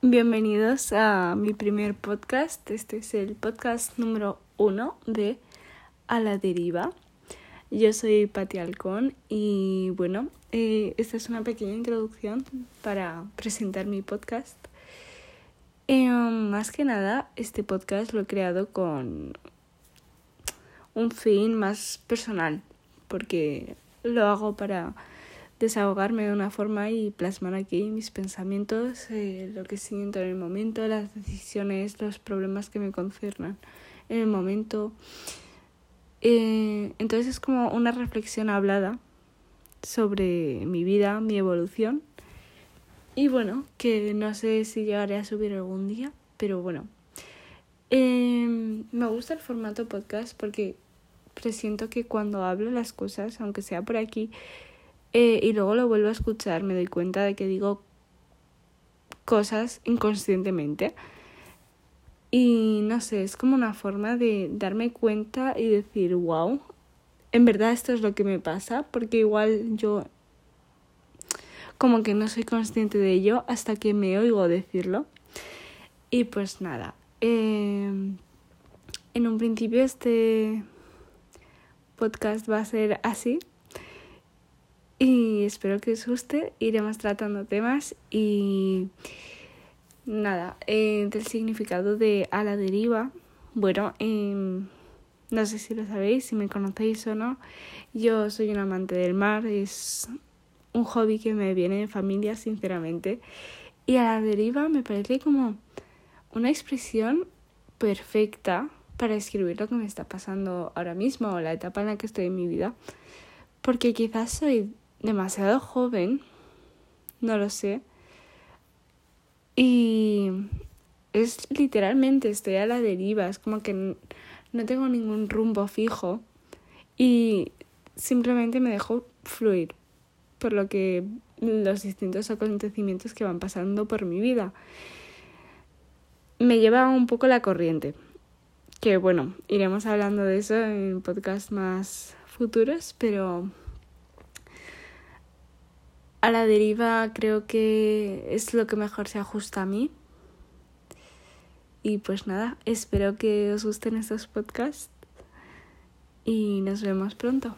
Bienvenidos a mi primer podcast. Este es el podcast número uno de A la Deriva. Yo soy Pati Alcón y bueno, eh, esta es una pequeña introducción para presentar mi podcast. Eh, más que nada, este podcast lo he creado con un fin más personal, porque lo hago para desahogarme de una forma y plasmar aquí mis pensamientos, eh, lo que siento en el momento, las decisiones, los problemas que me concernan en el momento. Eh, entonces es como una reflexión hablada sobre mi vida, mi evolución. Y bueno, que no sé si llegaré a subir algún día, pero bueno. Eh, me gusta el formato podcast porque presiento que cuando hablo las cosas, aunque sea por aquí, eh, y luego lo vuelvo a escuchar, me doy cuenta de que digo cosas inconscientemente. Y no sé, es como una forma de darme cuenta y decir, wow, en verdad esto es lo que me pasa, porque igual yo como que no soy consciente de ello hasta que me oigo decirlo. Y pues nada, eh, en un principio este podcast va a ser así, y espero que os guste. Iremos tratando temas y nada, eh, del significado de a la deriva. Bueno, eh, no sé si lo sabéis, si me conocéis o no. Yo soy un amante del mar, es un hobby que me viene de familia, sinceramente. Y a la deriva me parece como una expresión perfecta para escribir lo que me está pasando ahora mismo o la etapa en la que estoy en mi vida. Porque quizás soy demasiado joven, no lo sé. Y es literalmente, estoy a la deriva, es como que no tengo ningún rumbo fijo y simplemente me dejo fluir por lo que los distintos acontecimientos que van pasando por mi vida. Me lleva un poco la corriente, que bueno, iremos hablando de eso en podcast más futuros, pero a la deriva creo que es lo que mejor se ajusta a mí. Y pues nada, espero que os gusten estos podcasts y nos vemos pronto.